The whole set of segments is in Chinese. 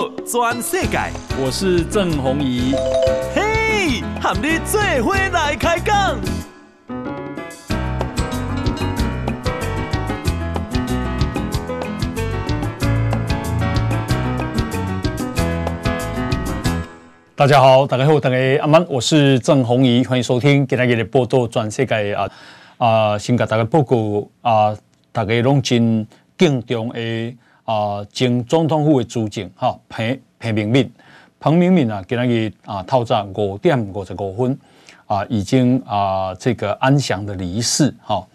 报全世界，我是郑弘仪。嘿，和你做伙来开讲。大家好，大家好，大家阿曼，我是郑弘仪，欢迎收听今天的报道全世界啊啊，先给大家报告啊，大家拢真敬重的。啊，前总统府的主席哈彭彭明敏，彭明敏啊，今日啊，透早五点五十五分啊，已经啊，这个安详的离世哈。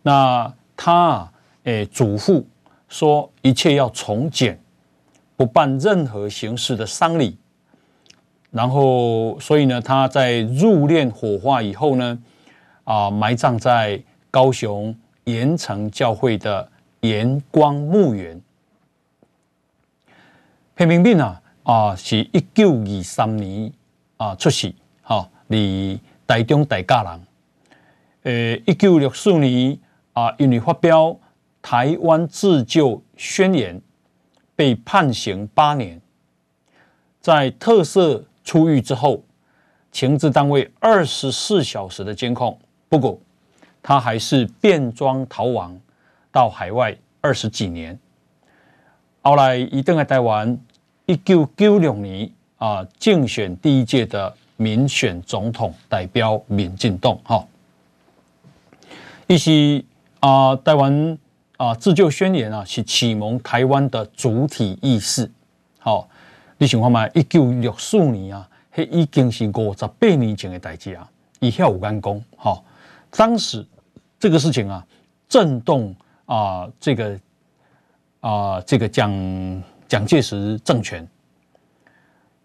那他诶嘱咐说，一切要从简，不办任何形式的丧礼。然后，所以呢，他在入殓火化以后呢，啊，埋葬在高雄盐埕教会的盐光墓园。彭明敏啊，啊，是一九二三年啊出世，哈，离台中大家人。呃，一九六四年啊，因为发表《台湾自救宣言》，被判刑八年。在特赦出狱之后，情治单位二十四小时的监控，不过他还是变装逃亡到海外二十几年。后来一登来台湾。一九九六年啊，竞选第一届的民选总统，代表民进党哈。一是啊，台湾啊自救宣言啊，是启蒙台湾的主体意识。好，你想看嘛？一九六四年啊，迄已经是五十八年前的代志啊，以下有干功哈。当时这个事情啊，震动啊，这个啊，这个讲。蒋介石政权，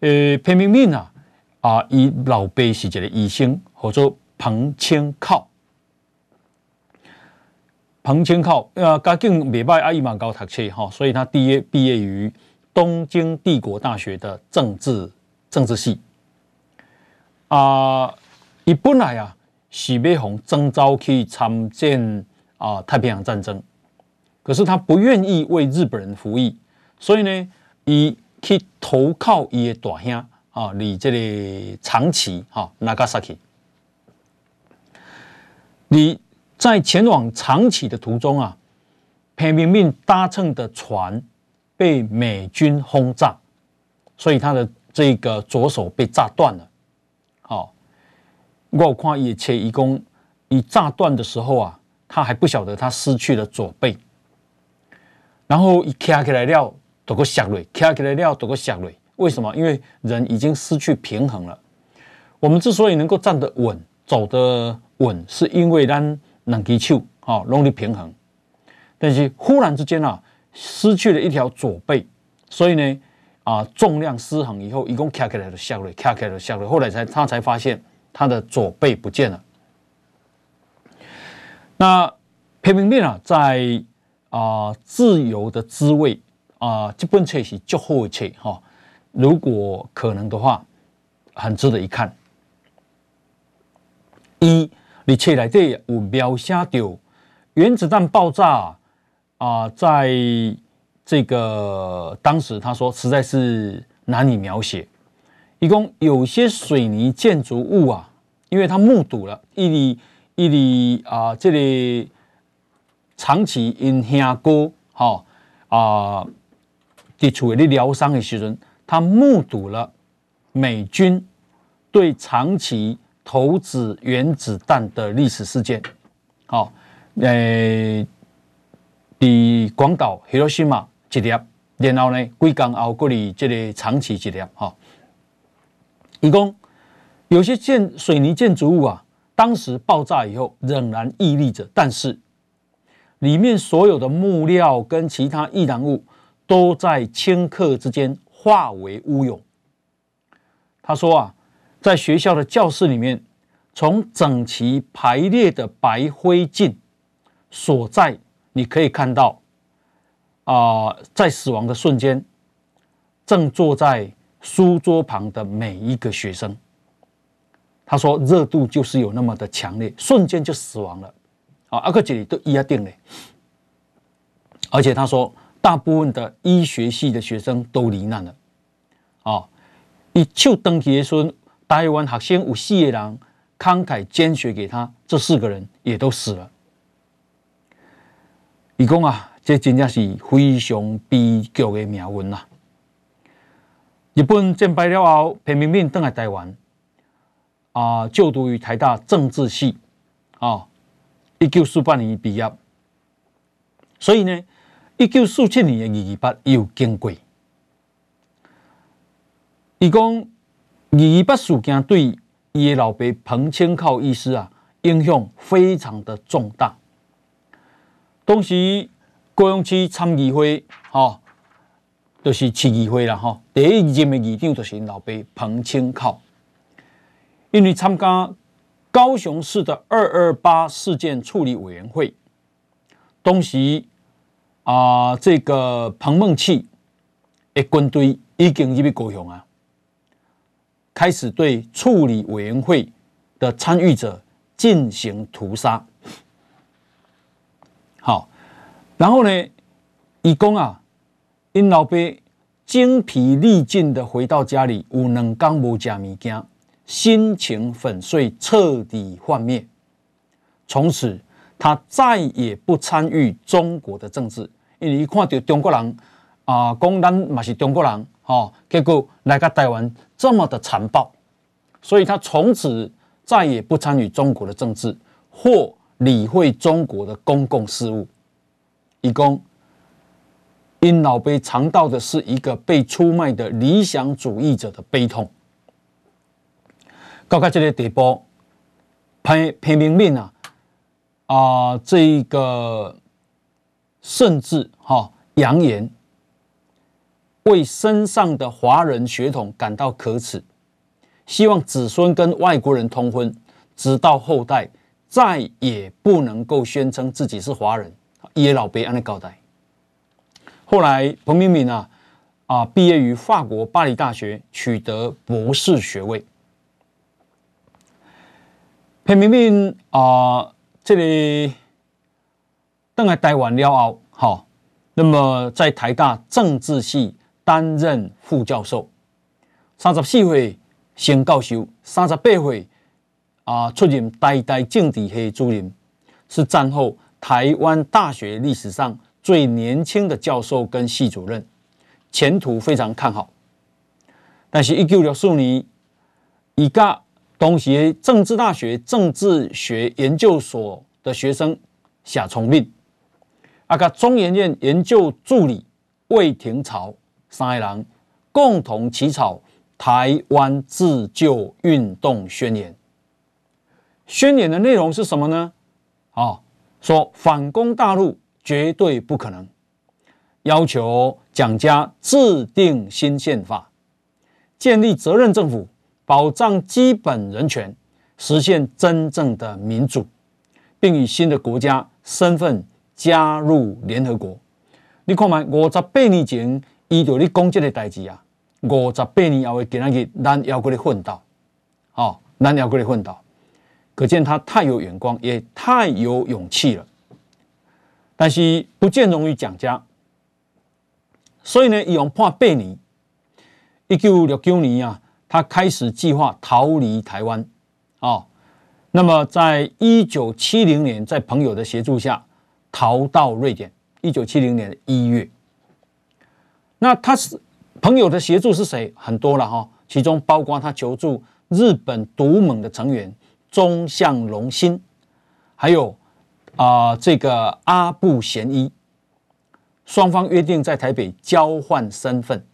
呃，潘明敏啊，啊，伊老爸是一个医生，叫做彭清靠。彭清靠啊，家境未歹，阿伊蛮高读册哈，所以他毕业毕业于东京帝国大学的政治政治系。啊，伊本来啊是要红征召去参战啊太平洋战争，可是他不愿意为日本人服役。所以呢，伊去投靠伊的大兄啊，离这个长崎哈，Nagasaki。你在前往长崎的途中啊，彭明敏搭乘的船被美军轰炸，所以他的这个左手被炸断了。好，我看伊切一公一炸断的时候啊，他还不晓得他失去了左背，然后一卡起来了。都个下坠，卡起来了，都个下坠。为什么？因为人已经失去平衡了。我们之所以能够站得稳、走得稳，是因为咱两只手啊，容易平衡。但是忽然之间啊，失去了一条左背，所以呢，啊，重量失衡以后，一共卡起来的下坠，卡起来的下坠。后来才他才发现他的左背不见了。那彭明敏啊，在啊自由的滋味。啊，这本册是最好的册哈，如果可能的话，很值得一看。一，你册内底有描写到原子弹爆炸啊，在这个当时他说实在是难以描写。一共有些水泥建筑物啊，因为他目睹了一里一里啊，这里长期因下锅哈啊。地处的疗伤的时阵，他目睹了美军对长崎投掷原子弹的历史事件。好，诶，在广岛、Hiroshima 一粒，然后呢，几天后过来这个长崎一粒。哈，一共有些建水泥建筑物啊，当时爆炸以后仍然屹立着，但是里面所有的木料跟其他易燃物。都在顷刻之间化为乌有。他说啊，在学校的教室里面，从整齐排列的白灰烬所在，你可以看到啊、在死亡的瞬间，正坐在书桌旁的每一个学生。他说，热度就是有那么的强烈，瞬间就死亡了。啊，阿克杰里都一样定嘞。而且他说。大部分的医学系的学生都罹难了，哦，一手登记的时候，台湾学生有四个人慷慨捐血给他，这四个人也都死了。伊讲啊，这真正是非常悲剧的命运呐！日本战败了后，平明敏登来台湾，啊、就读于台大政治系，啊，一九四八年毕业。所以呢，一九四七年的二二八又经过。伊讲二二八事件对伊的老爸彭清靠医师啊，影响非常的重大。当时高雄市参议会，哈、哦，就是市议会啦，哈、哦，第一任的议长就是老爸彭清靠，因为参加高雄市的二二八事件处理委员会，当时。啊、这个彭孟缉的军队已经入去高雄啊，开始对处理委员会的参与者进行屠杀。好，然后呢，一共啊，因老爸精疲力尽的回到家里，有两天没吃物件，心情粉碎，彻底幻灭。从此。他再也不参与中国的政治，因为一看到中国人啊，讲咱嘛是中国人，哈，结果来个台湾这么的残暴，所以他从此再也不参与中国的政治或理会中国的公共事务。一共因老爸尝到的是一个被出卖的理想主义者的悲痛。到这个地步，潘潘明敏啊。啊、呃，这一个甚至哈扬言为身上的华人血统感到可耻，希望子孙跟外国人通婚，直到后代再也不能够宣称自己是华人。耶老贝安的交代。后来彭明敏啊啊毕业于法国巴黎大学，取得博士学位。彭明敏啊。这里登来台湾了后，好，那么在台大政治系担任副教授，三十四岁升教授，三十八岁啊出任台大政治系主任，是战后台湾大学历史上最年轻的教授跟系主任，前途非常看好。但是，一九六四年，一家。东协政治大学政治学研究所的学生夏崇敏，啊，个中研院研究助理魏廷朝三个人共同起草《台湾自救运动宣言》。宣言的内容是什么呢？啊，说反攻大陆绝对不可能，要求蒋家制定新宪法，建立责任政府。保障基本人权，实现真正的民主，并以新的国家身份加入联合国。你看嘛，五十八年前伊就咧讲这个代志啊，五十八年后的今日，咱还搁咧奋斗，哦，咱还搁咧奋斗，可见他太有眼光，也太有勇气了。但是不见容于蒋家，所以呢，伊用判八年，一九六九年啊。他开始计划逃离台湾，哦，那么在一九七零年，在朋友的协助下逃到瑞典。一九七零年的一月，那他是朋友的协助是谁？很多了哈，其中包括他求助日本独盟的成员中向隆兴，还有啊、呃、这个阿部贤一，双方约定在台北交换身份，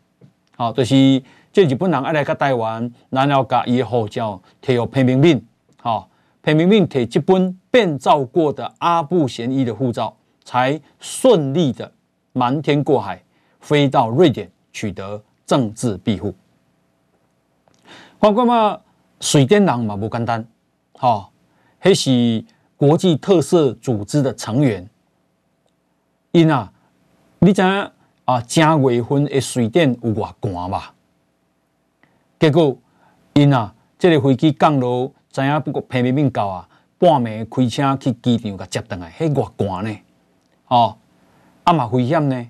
好，这是。这日本人爱来个台湾，然后把伊的护照贴予裴明敏，好，裴明敏摕这本变造过的阿部贤一的护照，才顺利的瞒天过海，飞到瑞典取得政治庇护。看看嘛，瑞典人嘛不简单，好，还是国际特色组织的成员。因啊，你知影啊，正月份的水电有偌寒吧？结果，因啊，这个飞机降落，知影不过平民民到啊，半暝开车去机场甲接回来，迄偌寒呢？哦，啊嘛危险呢？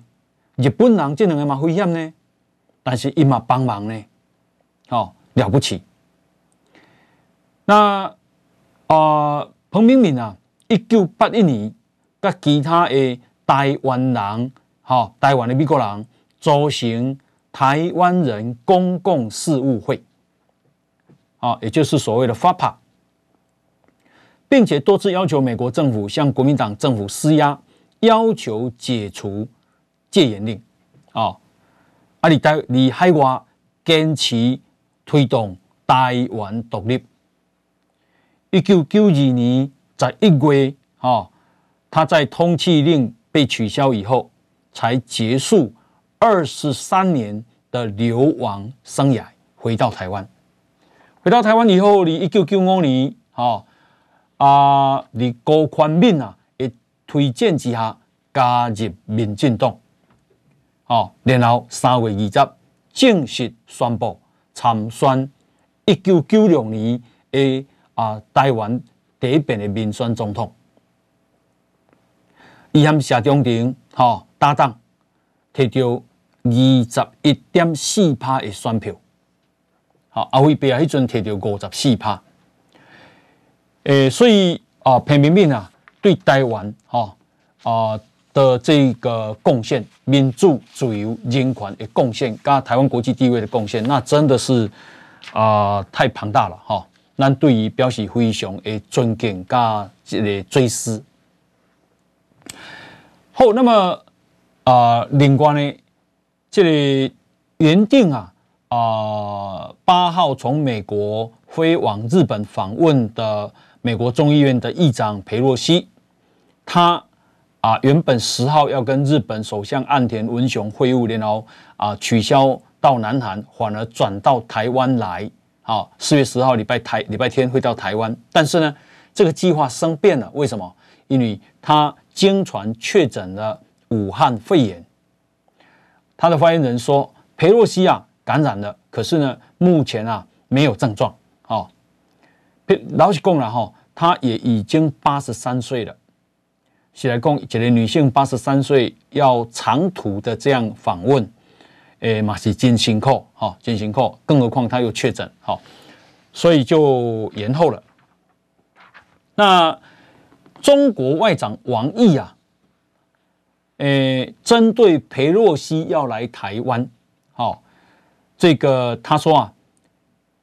日本人这两个嘛危险呢？但是因嘛帮忙呢？哦，了不起。那啊、呃，彭明敏啊，一九八一年，甲其他的台湾人，哈、哦，台湾的美国人组成台湾人公共事务会，啊、也就是所谓的 FAPA，并且多次要求美国政府向国民党政府施压，要求解除戒严令，啊、哦，啊，你在你海外坚持推动台湾独立。一九九二年在一月，哈，他在通缉令被取消以后，才结束二十三年的流亡生涯，回到台湾。回到台湾以后，你一九九五年，哈啊，你高宽敏啊，也推荐之下加入民进党，好，然后三月二十正式宣布参选一九九六年的。啊！台湾第一遍的民选总统，伊和谢中庭哈搭档，摕到二十一点四趴的选票。好，阿辉伯啊，迄阵摕到五十四趴。诶，所以啊，彭明敏啊，对台湾哈啊的这个贡献，民主、自由、人权的贡献，加台湾国际地位的贡献，那真的是啊太庞大了哈。咱对于表示非常的尊敬加这个追思。好，那么啊、呃，另外呢，这里原定啊啊八号从美国飞往日本访问的美国众议院的议长裴洛西，他啊原本十号要跟日本首相岸田文雄会晤，然后啊取消到南韩，反而转到台湾来。好，四月十号礼拜台礼拜天会到台湾，但是呢，这个计划生变了。为什么？因为他经传确诊了武汉肺炎。他的发言人说，裴洛西啊感染了，可是呢，目前啊没有症状。好，老实讲了哈，他也已经八十三岁了。是来讲，一个女性八十三岁要长途的这样访问。诶，嘛是真辛苦，哈，真辛苦，更何况他又确诊，好，所以就延后了。那中国外长王毅啊，诶，针对裴洛西要来台湾，好，这个他说啊，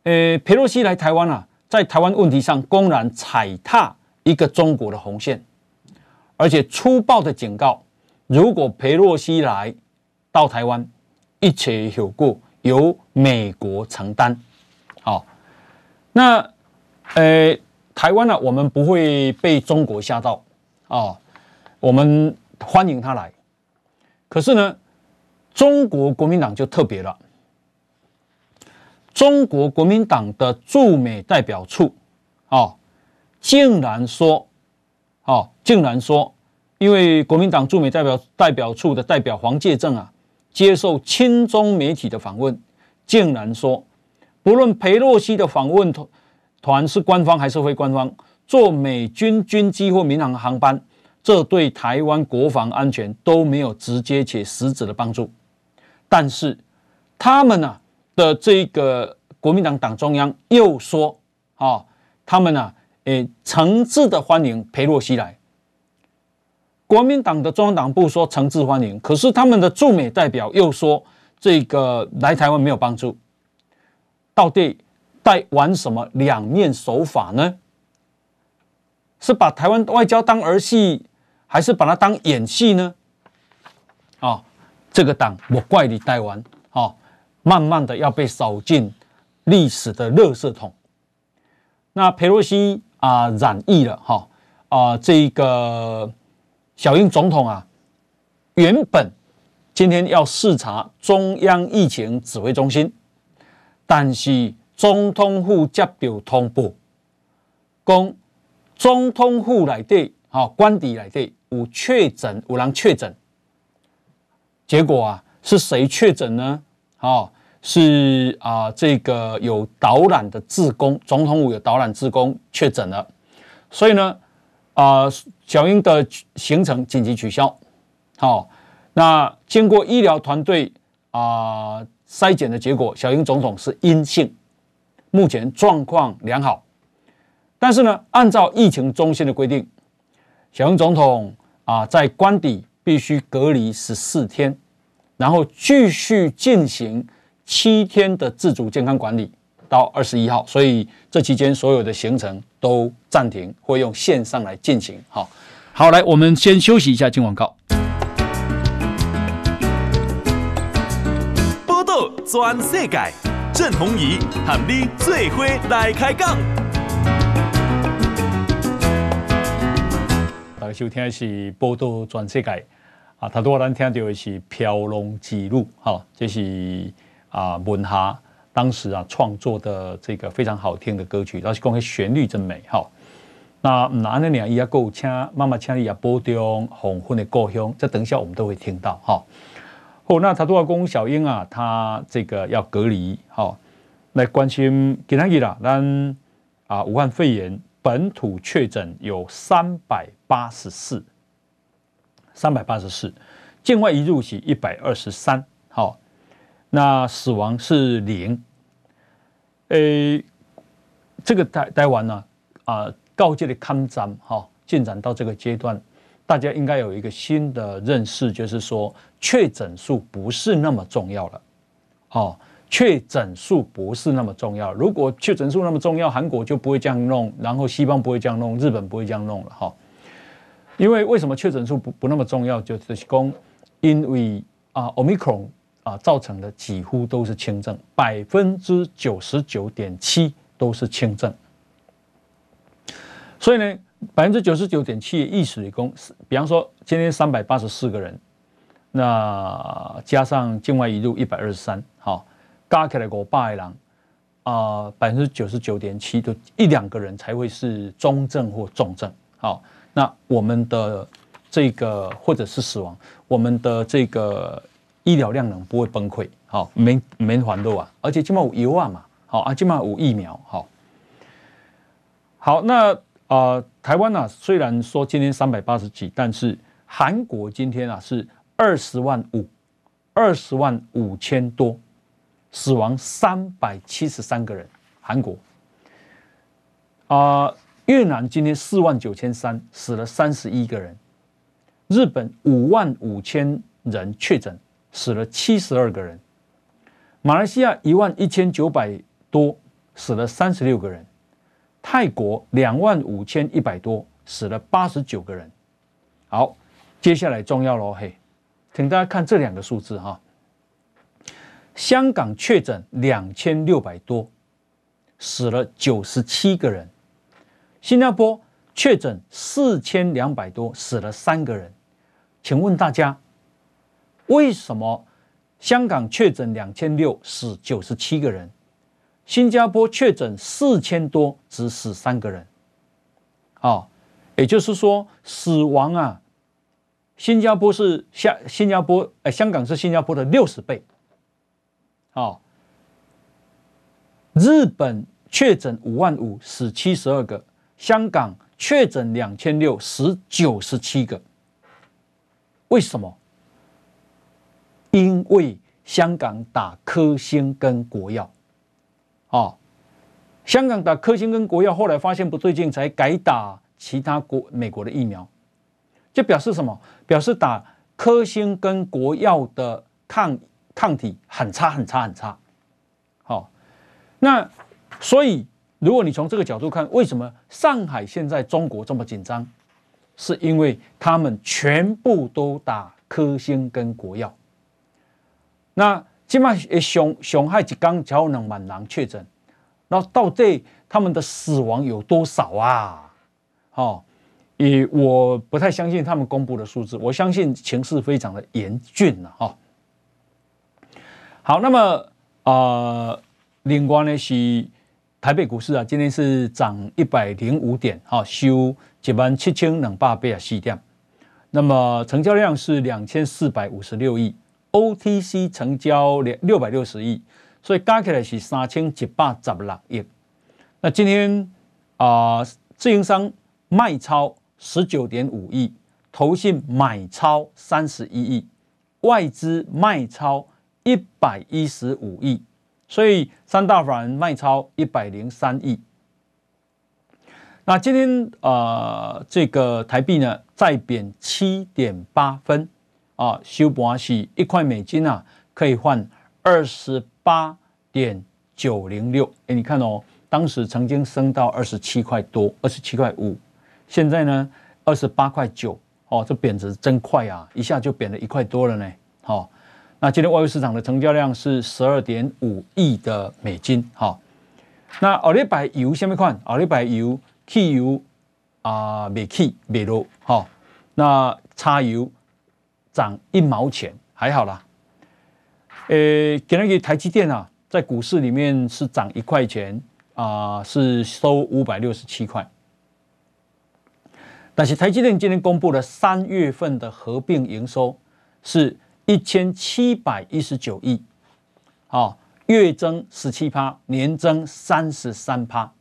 诶，裴洛西来台湾啊，在台湾问题上公然踩踏一个中国的红线，而且粗暴的警告，如果裴洛西来到台湾。一切后果由美国承担。好，那诶，台湾呢、啊，我们不会被中国吓到啊，我们欢迎他来。可是呢，中国国民党就特别了，中国国民党的驻美代表处啊，竟然说，啊，竟然说，因为国民党驻美代表代表处的代表黄介正啊。接受亲中媒体的访问，竟然说，不论裴洛西的访问团团是官方还是非官方，坐美军军机或民航航班，这对台湾国防安全都没有直接且实质的帮助。但是他们呢、的这个国民党党中央又说，啊，他们呢、诶，诚挚的欢迎裴洛西来。国民党的中央党部说诚挚欢迎，可是他们的驻美代表又说这个来台湾没有帮助，到底在玩什么两面手法呢？是把台湾外交当儿戏，还是把它当演戏呢？啊、哦，这个党我怪你台湾，啊、哦，慢慢的要被扫进历史的垃圾桶。那裴洛西啊、染疫了，哈、哦、啊、呃、这个。小英总统啊，原本今天要视察中央疫情指挥中心，但是总统府接到通报，讲总统府内底哈官邸内底有确诊，有人确诊。结果啊，是谁确诊呢？啊，是啊，这个有导览的志工，总统府有导览志工确诊了，所以呢。啊、小英的行程紧急取消。好，那经过医疗团队啊筛检的结果，小英总统是阴性，目前状况良好。但是呢，按照疫情中心的规定，小英总统啊在官邸必须隔离十四天，然后继续进行七天的自主健康管理到二十一号。所以这期间所有的行程都暂停，会用线上来进行。好，好，来，我们先休息一下，进广告。报道全世界，郑弘仪和你最伙来开讲。大家收听的是报道全世界啊，他多咱听到的是飘浪之路，哈，这是啊文夏当时啊创作的这个非常好听的歌曲，而且讲旋律真美，哈。那哪那两伊也够请妈妈请你也播中黄昏的故乡，这等一下我们都会听到，哈。哦，那他多公小英啊，他这个要隔离，哈，来关心今天啦，咱啊武汉肺炎。本土确诊有三百八十四，三百八十四，境外移入是一百二十三，好，那死亡是零。诶，这个待待完呢，啊，告诫的抗战哈，进展到这个阶段，大家应该有一个新的认识，就是说确诊数不是那么重要了，哦。确诊数不是那么重要。如果确诊数那么重要，韩国就不会这样弄，然后西方不会这样弄，日本不会这样弄了哈。因为为什么确诊数不不那么重要？就是说，因为啊，Omicron 啊造成的几乎都是轻症，百分之九十九点七都是轻症。所以呢，百分之九十九点七的意思理工，比方说今天三百八十四个人，那加上境外移入一百二十三，好。加起来五百人啊，百分之九十九点七，都一两个人才会是中症或重症。好，那我们的这个或者是死亡，我们的这个医疗量能不会崩溃。好，没没还多啊，而且起码有油啊嘛。好啊，起码有疫苗。好，好，那啊、台湾呢、啊，虽然说今天三百八十几，但是韩国今天啊是二十万五，二十万五千多。死亡三百七十三个人，韩国啊，越南今天四万九千三，死了三十一个人。日本五万五千人确诊，死了七十二个人。马来西亚一万一千九百多，死了三十六个人。泰国两万五千一百多，死了八十九个人。好，接下来重要喽，嘿，请大家看这两个数字哈。香港确诊两千六百多，死了九十七个人。新加坡确诊四千两百多，死了三个人。请问大家，为什么香港确诊两千六死九十七个人，新加坡确诊四千多只死三个人？啊，也就是说死亡啊，新加坡是香新加坡，哎，香港是新加坡的六十倍。哦，日本确诊五万五，死七十二个；香港确诊两千六，死九十七个。为什么？因为香港打科兴跟国药。哦，香港打科兴跟国药，后来发现不对劲，才改打其他国美国的疫苗。这表示什么？表示打科兴跟国药的抗。抗体很差很差很差，好，那所以如果你从这个角度看，为什么上海现在中国这么紧张？是因为他们全部都打科兴跟国药。那起码上上海一天只有两万人确诊，那到底他们的死亡有多少啊？好，也我不太相信他们公布的数字，我相信情势非常的严峻了哈。好，那么啊、呃，另外呢是台北股市啊，今天是涨一百零五点，哈，收一万七千两百八十四点。那么成交量是两千四百五十六亿，OTC 成交两六百六十亿，所以加起来是三千一百十六亿。那今天啊、呃，自营商卖超十九点五亿，投信买超三十一亿，外资卖超。一百一十五亿，所以三大法人卖超一百零三亿。那今天呃，这个台币呢再贬七点八分啊，收盘是一块美金啊，可以换二十八点九零六。哎，你看哦，当时曾经升到二十七块多，二十七块五，现在呢二十八块九。哦，这贬值真快啊，一下就贬了一块多了呢。好、哦，那今天外汇市场的成交量是十二点五亿的美金。哈、哦，那后礼拜油什么款？后礼拜油汽油啊，没起没落。好、哦，那差油涨一毛钱，还好啦。呃，给那个台积电啊，在股市里面是涨一块钱啊，是收五百六十七块。但是台积电今天公布了三月份的合并营收是一千七百一十九亿，好，月增十七趴，年增三十三趴。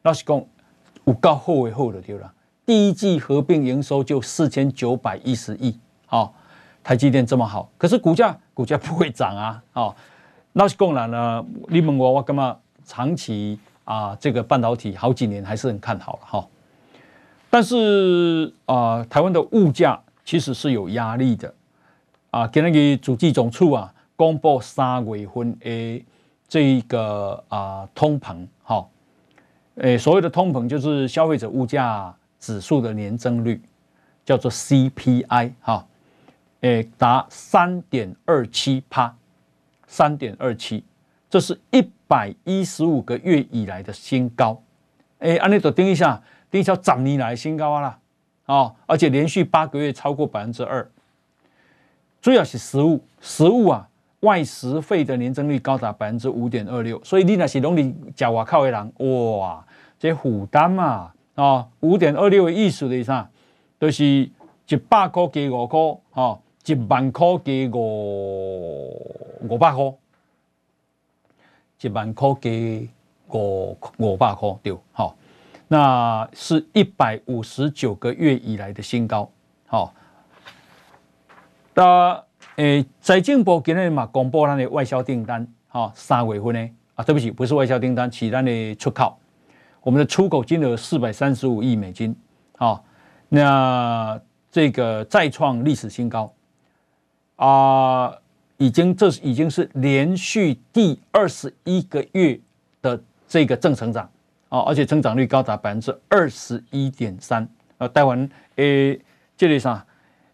老实讲，有够好的好的对了，第一季合并营收就四千九百一十亿，好，台积电这么好，可是股价股价不会涨啊，好，老实讲了呢，你问我我干嘛长期啊这个半导体好几年还是很看好了哈。但是啊、台湾的物价其实是有压力的啊。今天给主计总处啊公布三月份的这一个啊通膨，哈，诶，所谓的通膨就是消费者物价指数的年增率，叫做 CPI，哈，诶，达三点二七趴，三点二七，这是一百一十五个月以来的新高。诶，按你都盯一下。第一条涨你来新高啊啦，而且连续八个月超过百分之二，主要是食物，食物啊，外食费的年增率高达百分之五点二六，所以你那是拢你食外靠的人，哇，这负担嘛，啊，五点二六的意思是啥？就是一百块加五块，哈，一万块加五五百块，一万块加五五百块，对，好。那是一百五十九个月以来的新高，好。那诶，财政部今天嘛公布咱的外销订单，哈，三月份呢啊，对不起，不是外销订单，是咱的出口，我们的出口金额四百三十五亿美金，好，那这个再创历史新高，啊，已经这已经是连续第二十一个月的这个正成长。啊，而且增长率高达百分之二十一点三。呃，台湾诶，这里上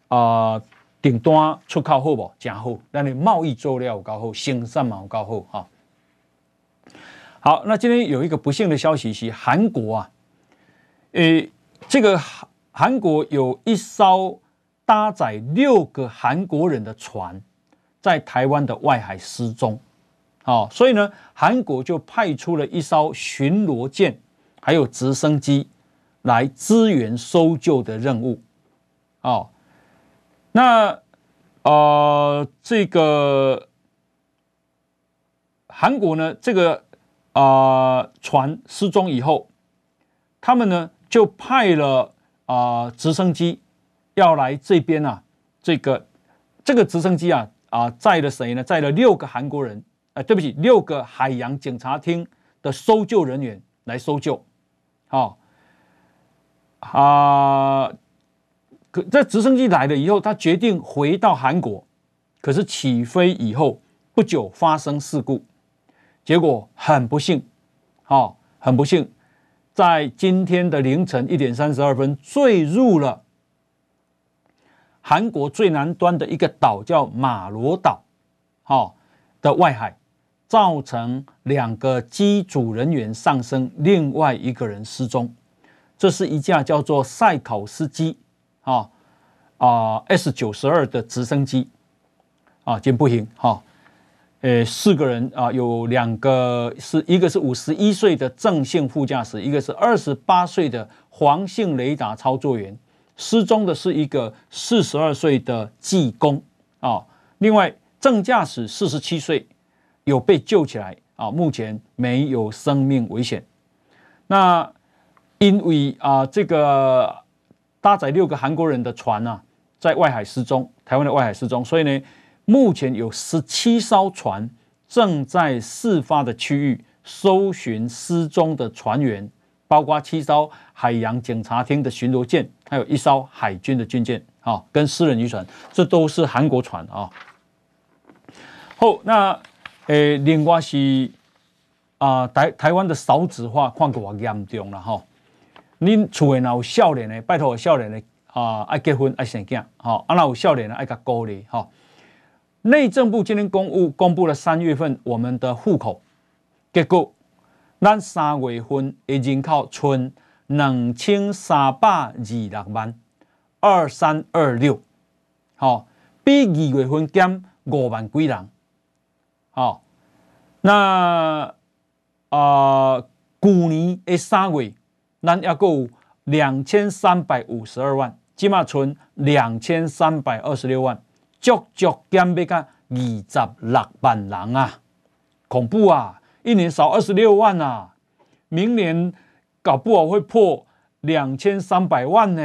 啊？顶端出口好不？真好。那你贸易做料高好，生产嘛高好哈。好，那今天有一个不幸的消息是，韩国啊，诶，这个韩国有一艘搭载六个韩国人的船，在台湾的外海失踪。好，所以呢，韩国就派出了一艘巡逻舰，还有直升机来支援搜救的任务。哦，那呃，这个韩国呢，这个啊、呃、船失踪以后，他们呢就派了啊、直升机要来这边啊，这个这个直升机啊啊载了谁呢？载了六个韩国人。哎，对不起，六个海洋警察厅的搜救人员来搜救，好啊。可这直升机来了以后，他决定回到韩国，可是起飞以后不久发生事故，结果很不幸，好，很不幸，在今天的凌晨一点三十二分坠入了韩国最南端的一个岛，叫马罗岛，好，的外海。造成两个机组人员丧生，另外一个人失踪。这是一架叫做赛考斯机啊啊 S 九十二的直升机啊，真不行哈。呃，四个人啊，有两个是一个是五十一岁的郑姓副驾驶，一个是二十八岁的黄姓雷达操作员。失踪的是一个四十二岁的技工啊。另外，郑驾驶四十七岁。有被救起来啊，目前没有生命危险。那因为啊，这个搭载六个韩国人的船、啊，在外海失踪，台湾的外海失踪，所以呢，目前有十七艘船正在事发的区域搜寻失踪的船员，包括七艘海洋警察厅的巡逻舰，还有一艘海军的军舰，啊，跟私人渔船，这都是韩国船啊。好，那诶，另外是啊，台台湾的少子化看过严重了哈。恁厝内若有少年的，拜托少年的啊，爱结婚爱生囝，吼，啊，那有少年的爱甲鼓励，吼。内政部今天公布公布了三月份我们的户口结果，咱三月份的人口存两千三百二六万二三二六，吼，比二月份减五万几人，吼，那啊，去年的三月。咱要够两千三百五十二万，起码存两千三百二十六万，足足减要个二十六万人啊，恐怖啊！一年少二十六万啊，明年搞不好会破两千三百万呢。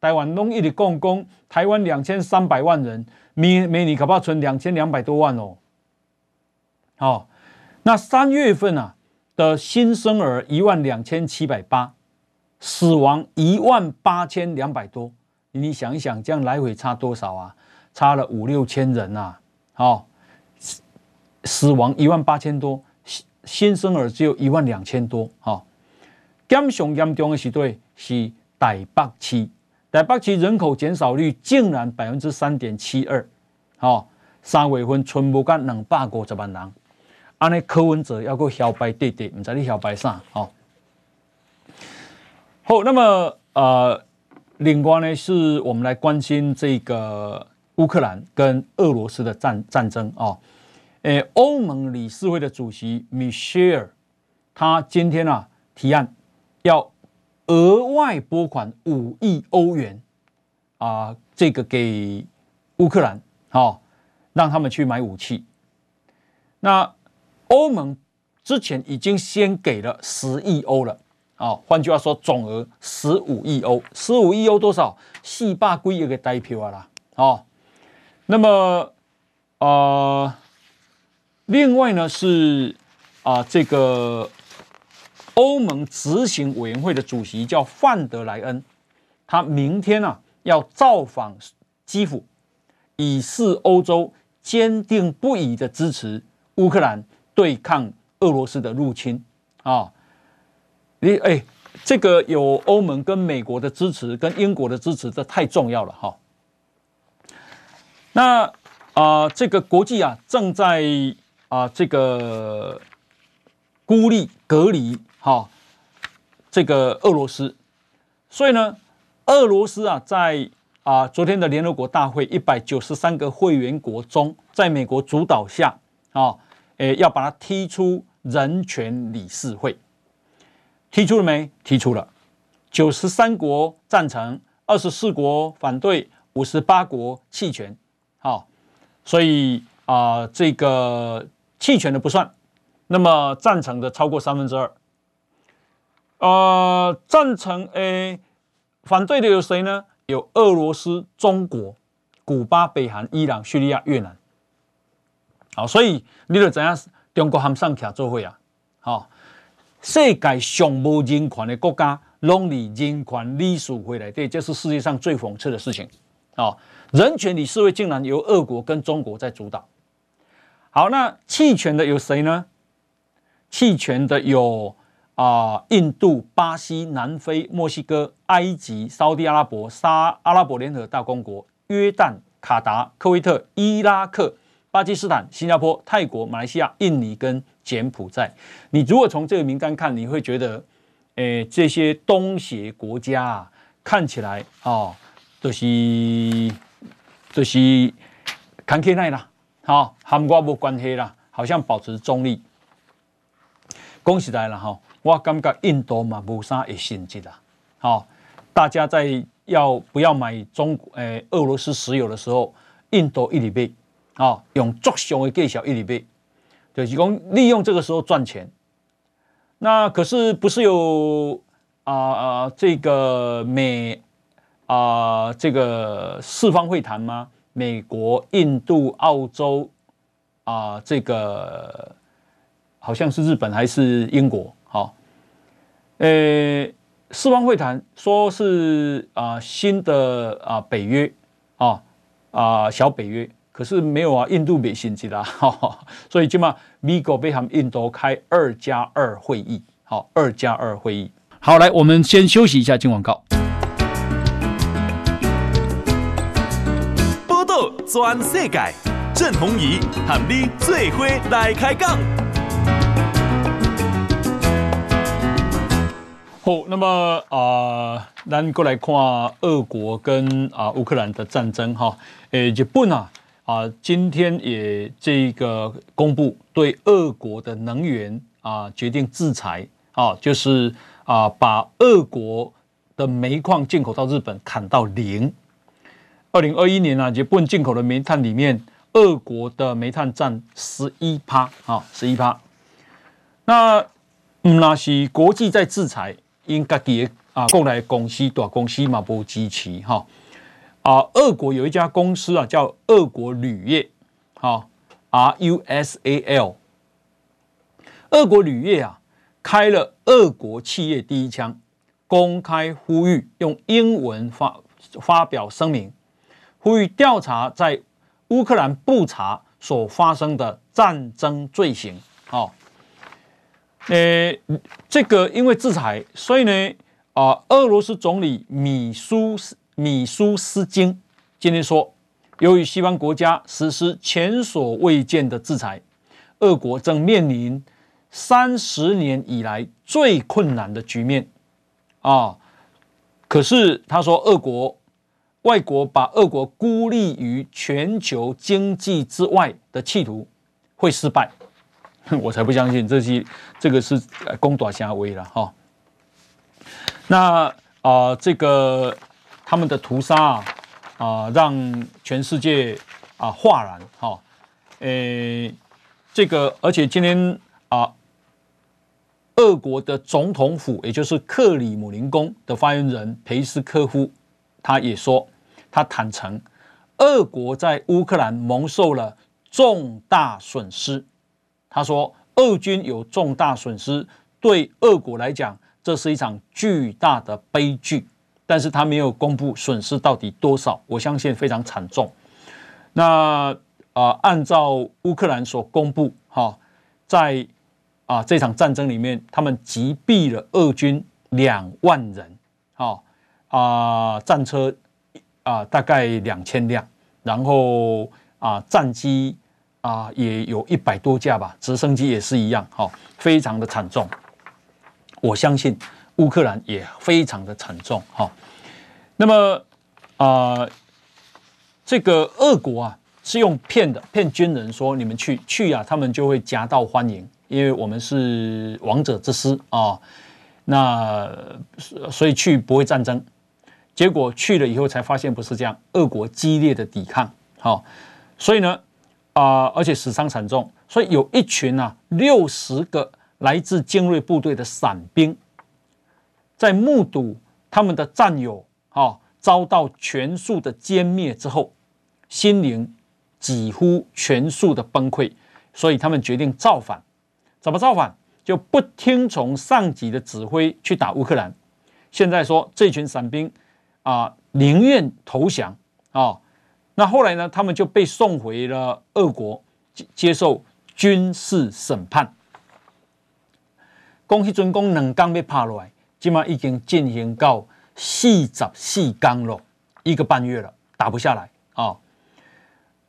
台湾拢一直讲讲，台湾两千三百万人，明明年搞不好存两千两百多万哦。好，那三月份啊。的新生儿一万两千七百八，死亡一万八千两百多，你想一想，这样来回差多少啊？差了五六千人呐！好，死亡一万八千多，新新生儿只有一万两千多。好，减上严重的是对，是台北市，台北市人口减少率竟然百分之三点七二。好，三月份存不干两百五十万人。安尼柯文哲要个摇摆弟弟，唔知你摇摆啥？好，好，那么呃，另外呢，是我们来关心这个乌克兰跟俄罗斯的战战争啊。诶，欧盟理事会的主席米歇尔，他今天啊提案要额外拨款五亿欧元啊，这个给乌克兰，好，让他们去买武器。那欧盟之前已经先给了十亿欧了，啊，换句话说，总额十五亿欧，十五亿欧多少？四百几亿个代票啊啦，哦，那么，呃，另外呢是啊，这个欧盟执行委员会的主席叫范德莱恩，他明天啊要造访基辅，以示欧洲坚定不移的支持乌克兰。对抗俄罗斯的入侵啊！你哎，这个有欧盟跟美国的支持，跟英国的支持，这太重要了哈。那啊、呃，这个国际啊，正在啊、呃，这个孤立隔离哈，这个俄罗斯。所以呢，俄罗斯啊，在啊、昨天的联合国大会一百九十三个会员国中，在美国主导下啊。诶，要把它踢出人权理事会，踢出了没？踢出了，九十三国赞成，二十四国反对，五十八国弃权。好，所以啊、这个弃权的不算，那么赞成的超过三分之二。呃，赞成诶，反对的有谁呢？有俄罗斯、中国、古巴、北韩、伊朗、叙利亚、越南。好，所以你就知影中国和上卡做会啊？好，世界上无人权的国家，拢伫人权理事会内，对，这是世界上最讽刺的事情。啊，人权理事会竟然由俄国跟中国在主导。好，那弃权的有谁呢？弃权的有啊、印度、巴西、南非、墨西哥、埃及、沙地阿拉伯、沙阿拉伯联合大公国、约旦、卡达、科威特、伊拉克。巴基斯坦、新加坡、泰国、马来西亚、印尼跟柬埔寨，你如果从这个名单看，你会觉得，诶、这些东协国家啊，看起来哦，就是、就是坎坷奈啦，好，和我无关系啦，好像保持中立。恭喜来了哈，我感觉印度嘛无啥会心急的，好，大家在要不要买中诶、俄罗斯石油的时候，印度一直买。啊，用作凶的技巧一里倍，就是讲利用这个时候赚钱。那可是不是有啊啊这个美啊这个四方会谈吗？美国、印度、澳洲啊，这个好像是日本还是英国？好，呃，四方会谈说是啊新的啊北约啊啊小北约，可是没有啊，印度没兴趣啦，所以今嘛美国被他们印度开二加二会议，好，二加二会议。好，来，我们先休息一下，进广告。报道全世界，郑弘仪和你最伙来开讲。好，那么啊，咱、呃、过来看俄国跟啊乌克兰的战争哈。诶，日本啊啊，今天也这个公布对俄国的能源啊决定制裁啊，就是。啊，把俄国的煤矿进口到日本砍到零。二零二一年啊，日本进口的煤炭里面，俄国的煤炭占十一趴啊，十一趴。那那是国际在制裁，应该给啊，国内公司大公司嘛不支持哈。啊，俄国有一家公司啊，叫俄国铝业，好，RUSAL。俄国铝业啊。开了俄国企业第一枪，公开呼吁用英文发发表声明，呼吁调查在乌克兰布查所发生的战争罪行。哦，呃，这个因为制裁，所以呢，啊，俄罗斯总理米苏斯米苏斯金今天说，由于西方国家实施前所未见的制裁，俄国正面临。三十年以来最困难的局面啊！可是他说，俄国外国把俄国孤立于全球经济之外的企图会失败，我才不相信这是这个是攻打夏威了哈。那啊、这个他们的屠杀啊，啊，让全世界啊哗然哈。诶，这个而且今天啊。俄国的总统府，也就是克里姆林宫的发言人裴斯科夫，他也说，他坦诚，俄国在乌克兰蒙受了重大损失。他说，俄军有重大损失，对俄国来讲，这是一场巨大的悲剧。但是他没有公布损失到底多少，我相信非常惨重。那啊、按照乌克兰所公布，哈，在啊，这场战争里面，他们击毙了俄军两万人，啊啊，战车啊大概两千辆，然后啊战机啊也有一百多架吧，直升机也是一样，哈，非常的惨重。我相信乌克兰也非常的惨重，哈。那么啊，这个俄国啊是用骗的，骗军人说你们去去啊，他们就会夹道欢迎。因为我们是王者之师啊，那所以去不会战争，结果去了以后才发现不是这样，俄国激烈的抵抗，好，所以呢啊，而且死伤惨重，所以有一群啊六十个来自精锐部队的伞兵，在目睹他们的战友啊遭到全数的歼灭之后，心灵几乎全数的崩溃，所以他们决定造反。怎么造反？就不听从上级的指挥去打乌克兰。现在说这群伞兵啊，宁愿投降啊。那后来呢？他们就被送回了俄国，接受军事审判。讲迄阵讲两天要打下来，今嘛已经进行到四十四天了，一个半月了，打不下来啊。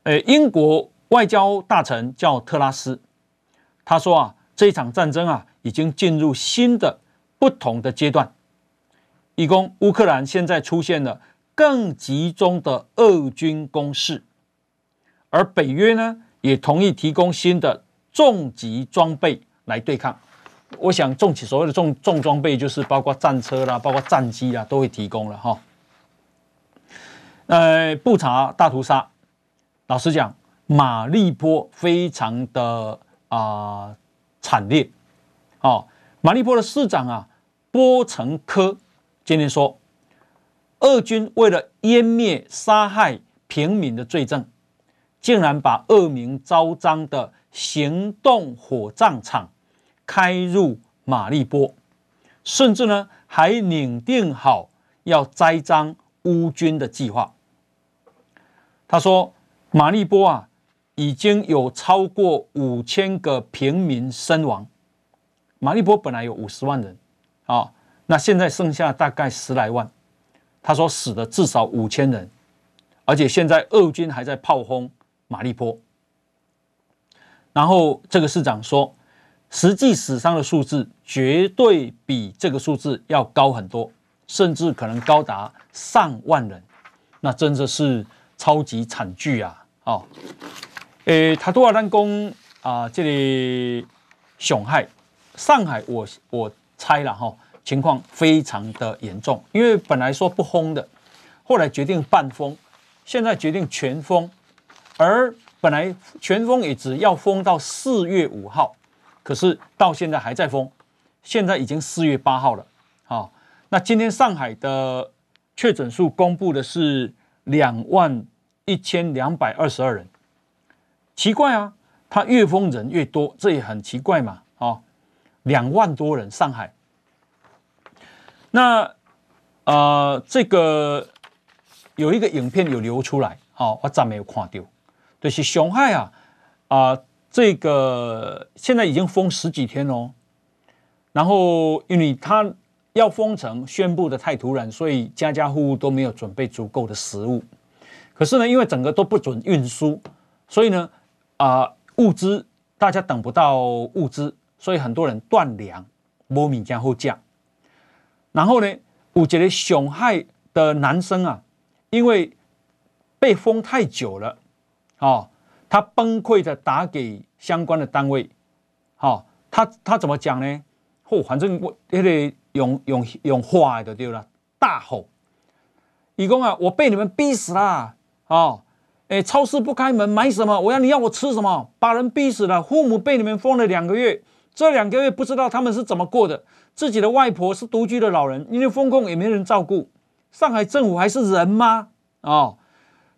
诶，英国外交大臣叫特拉斯，他说啊。这一场战争啊，已经进入新的不同的阶段。以供乌克兰现在出现了更集中的俄军攻势，而北约呢，也同意提供新的重级装备来对抗。我想重起所谓的重重装备，就是包括战车啦，包括战机啊，都会提供了哈。呃，布查大屠杀，老实讲，马利波非常的啊。惨烈，哦，马利波的市长啊，波成科今天说，俄军为了湮灭、杀害平民的罪证，竟然把恶名昭彰的行动火葬场开入马立波，甚至呢还拟定好要栽赃乌军的计划。他说，马立波啊，已经有超过五千个平民身亡。马立波本来有五十万人，啊，那现在剩下大概十来万。他说死了至少五千人，而且现在俄军还在炮轰马立波。然后这个市长说，实际死伤的数字绝对比这个数字要高很多，甚至可能高达上万人。那真的是超级惨剧啊！哦，诶，他多少单工啊？这里上海，上海我，我猜了哈。哦情况非常的严重，因为本来说不封的，后来决定半封，现在决定全封，而本来全封也只要封到四月五号，可是到现在还在封，现在已经四月八号了。好，那今天上海的确诊数公布的是两万一千两百二十二人，奇怪啊，他越封人越多，这也很奇怪嘛。啊，两万多人，上海。那，呃，这个有一个影片有流出来，好、我暂没有看到，就是上海啊，啊、这个现在已经封十几天哦，然后因为他要封城宣布的太突然，所以家家户户都没有准备足够的食物，可是呢，因为整个都不准运输，所以呢，啊、物资大家等不到物资，所以很多人断粮，没米加后价。然后呢，我觉得熊海的男生啊，因为被封太久了，哦，他崩溃的打给相关的单位，哦，他他怎么讲呢？嚯、反正我那个用用用话的对了，大吼，义工啊，我被你们逼死了，哦，哎，超市不开门，买什么？我要你要我吃什么？把人逼死了，父母被你们封了两个月，这两个月不知道他们是怎么过的。自己的外婆是独居的老人，因为封控也没人照顾。上海政府还是人吗？哦，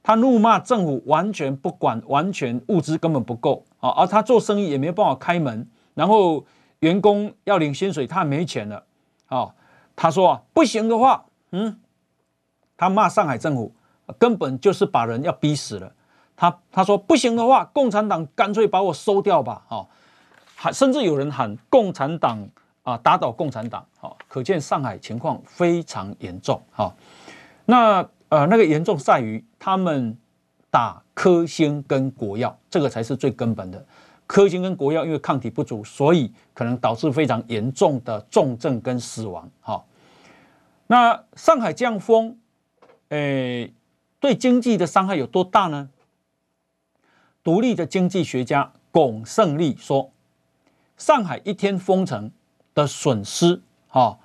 他怒骂政府完全不管，完全物资根本不够啊！而他做生意也没有办法开门，然后员工要领薪水，他没钱了。啊，他说，不行的话，嗯，他骂上海政府根本就是把人要逼死了。他他说不行的话，共产党干脆把我收掉吧！啊，还甚至有人喊共产党。啊！打倒共产党，好，可见上海情况非常严重。哈，那呃，那个严重在于他们打科兴跟国药，这个才是最根本的。科兴跟国药因为抗体不足，所以可能导致非常严重的重症跟死亡。哈，那上海这样封，诶，对经济的伤害有多大呢？独立的经济学家龚胜利说，上海一天封城。的损失，哈，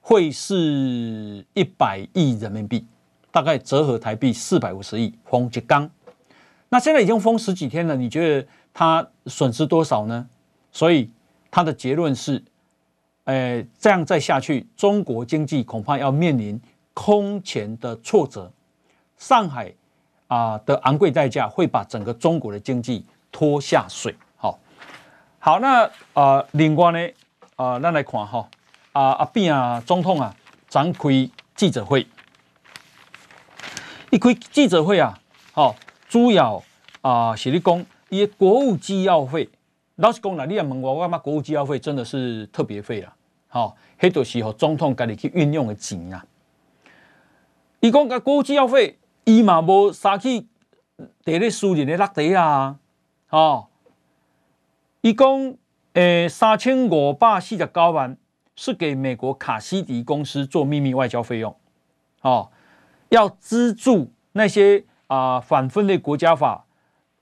会是一百亿人民币，大概折合台币四百五十亿。封一天，那现在已经封十几天了，你觉得它损失多少呢？所以他的结论是，诶，这样再下去，中国经济恐怕要面临空前的挫折。上海啊的昂贵代价会把整个中国的经济拖下水。好，好，那啊，另外呢？啊，咱来看哈，啊阿扁啊，总统啊，展开记者会，一开记者会啊，好，主要啊是咧讲伊国务机要费，老实讲啦，你也问我，我感觉国务机要费真的是特别费啦，好，迄着是吼总统家己去运用的钱啊。伊讲个国务机要费，伊嘛无撒去第咧私人的落地啊，哦，伊讲。诶，三千五百四十九万是给美国卡西迪公司做秘密外交费用，哦，要资助那些啊、反分类国家法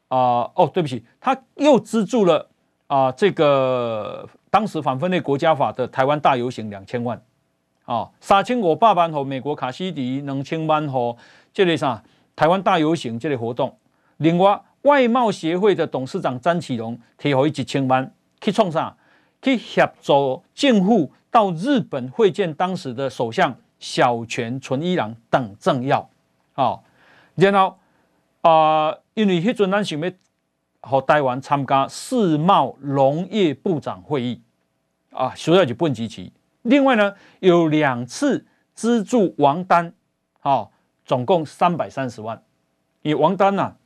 啊、哦，对不起，他又资助了啊、这个当时反分类国家法的台湾大游行两千万，哦，三千五百万和美国卡西迪两千万和这类啥台湾大游行这类活动，另外外贸协会的董事长詹启荣提回一千万。去创啥？去协助政府到日本会见当时的首相小泉纯一郎等政要。好，然后啊、呃，因为迄阵咱想要和台湾参加世贸农业部长会议啊，需要日本支持。另外呢，有两次资助王丹，好、哦，总共三百三十万。以王丹呐、啊，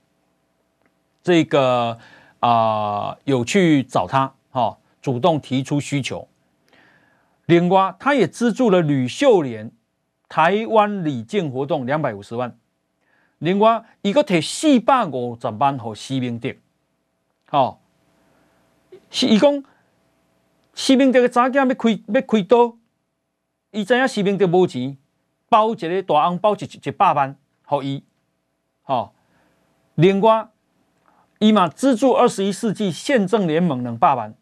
这个啊、呃、有去找他，哈、哦，主动提出需求。另外，他也资助了吕秀莲台湾礼敬活动两百五十万。另外，伊个提四百五十万给施明德，好，是伊讲施明德的查囝要开要开刀，伊知影施明德无钱，包一个大红包一一百万给伊，好。另外，伊嘛资助二十一世纪宪政联盟两百万，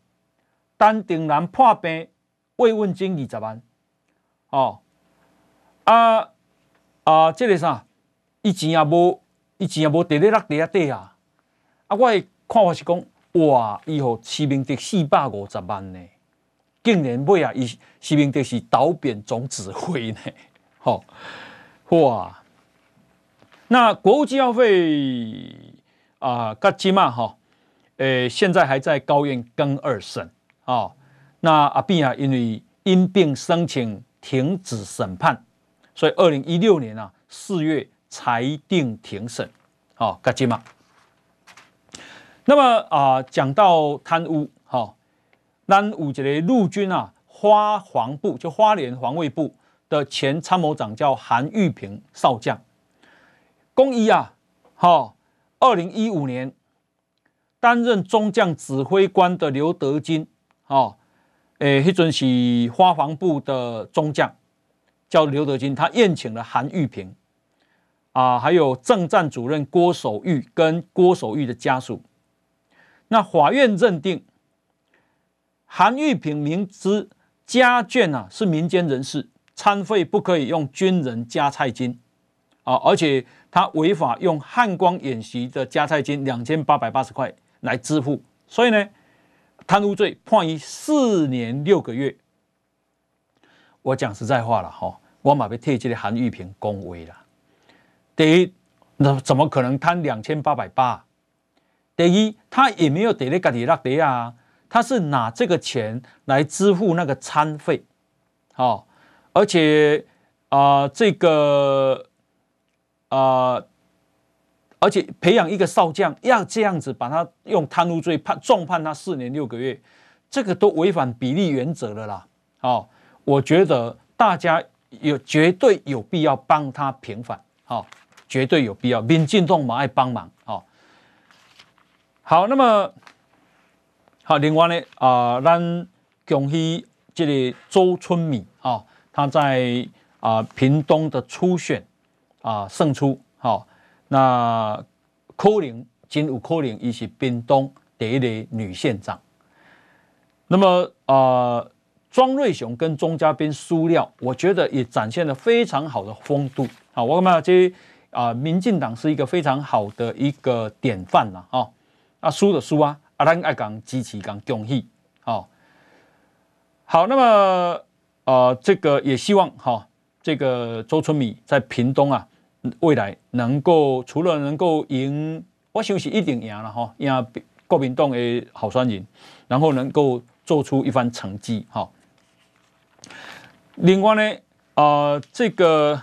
陈定南破病慰问金二十万，哦，啊啊，这个啥？以前也无，以前也无地咧落地啊底啊！啊，我的看法是讲，哇，伊予施明德四百五十万呢，竟然尾啊，伊施明德是导扁总指挥呢，吼、哇！那国务机要费啊，噶金嘛哈，诶，现在还在高院更二审啊、那阿扁啊，因为因病申请停止审判，所以二零一六年啊四月。裁定庭审，好，干金嘛？那么啊，讲、到贪污，好、哦，咱有一个陆军啊，花防部就花莲防卫部的前参谋长叫韩玉平少将，公一啊，好、二零一五年担任中将指挥官的刘德金，哦，诶，迄阵是花防部的中将，叫刘德金，他宴请了韩玉平。啊，还有政战主任郭守玉跟郭守玉的家属，那法院认定韩玉平明知家眷啊是民间人士，餐费不可以用军人加菜金啊，而且他违法用汉光演习的加菜金两千八百八十块来支付，所以呢，贪污罪判以四年六个月。我讲实在话了哈，我马被贴这个韩玉平恭维了。第一，那怎么可能贪两千八百八？第一，他也没有得那个里拉德啊，他是拿这个钱来支付那个餐费，好、哦，而且啊、呃，这个啊、呃，而且培养一个少将要这样子把他用贪污罪判重判他四年六个月，这个都违反比例原则了啦。好、哦，我觉得大家有绝对有必要帮他平反，好、哦。绝对有必要，民进党嘛爱帮忙哦。好，那么好，另外呢啊，咱恭喜这个周春米啊，他在啊屏东的初选啊胜出，好，那可能真有可能，伊是屏东第一个女县长。那么啊，庄瑞雄跟钟嘉宾输掉，我觉得也展现了非常好的风度。好，我感觉这。啊，民进党是一个非常好的一个典范了，啊，啊输的输啊，啊咱爱讲支持讲恭喜，好，好，那么呃，这个也希望哈，这个周春米在屏东啊，未来能够除了能够赢，我相信一定赢了哈，赢国民党的候选人，然后能够做出一番成绩哈。另外呢，啊，这个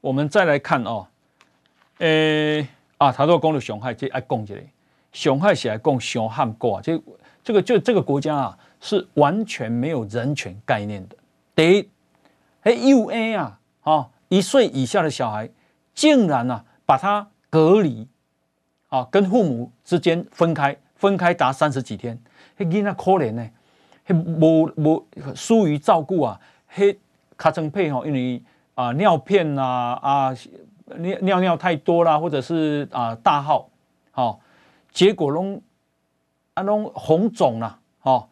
我们再来看哦。诶、啊，他都讲了上海，这爱讲起来，上海是爱讲上汉国啊，这这个就这个国家啊，是完全没有人权概念的。第一，哎，U A 啊，啊，一岁以下的小孩，竟然啊，把他隔离，啊，跟父母之间分开，分开达三十几天，那囡仔可怜呢，还无无疏于照顾啊，黑卡成配吼，因为啊尿片呐啊。尿尿尿太多了，或者是啊大号，好、哦，结果拢啊拢红肿了，好、哦，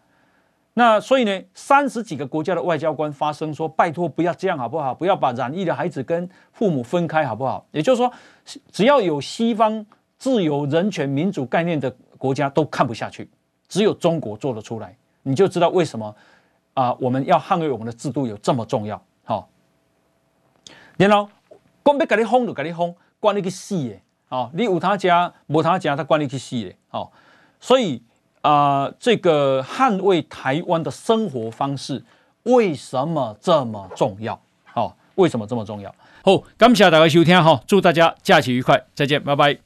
那所以呢，三十几个国家的外交官发声说，拜托不要这样好不好？不要把染疫的孩子跟父母分开好不好？也就是说，只要有西方自由、人权、民主概念的国家都看不下去，只有中国做得出来，你就知道为什么啊我们要捍卫我们的制度有这么重要，好、哦，然后。讲要给你封就给你封，关你个死的哦，你有他家，无他家，他管你去死嘞，哦，所以啊、呃，这个捍卫台湾的生活方式为什么这么重要？哦，为什么这么重要？好，感谢大家收听哈，祝大家假期愉快，再见，拜拜。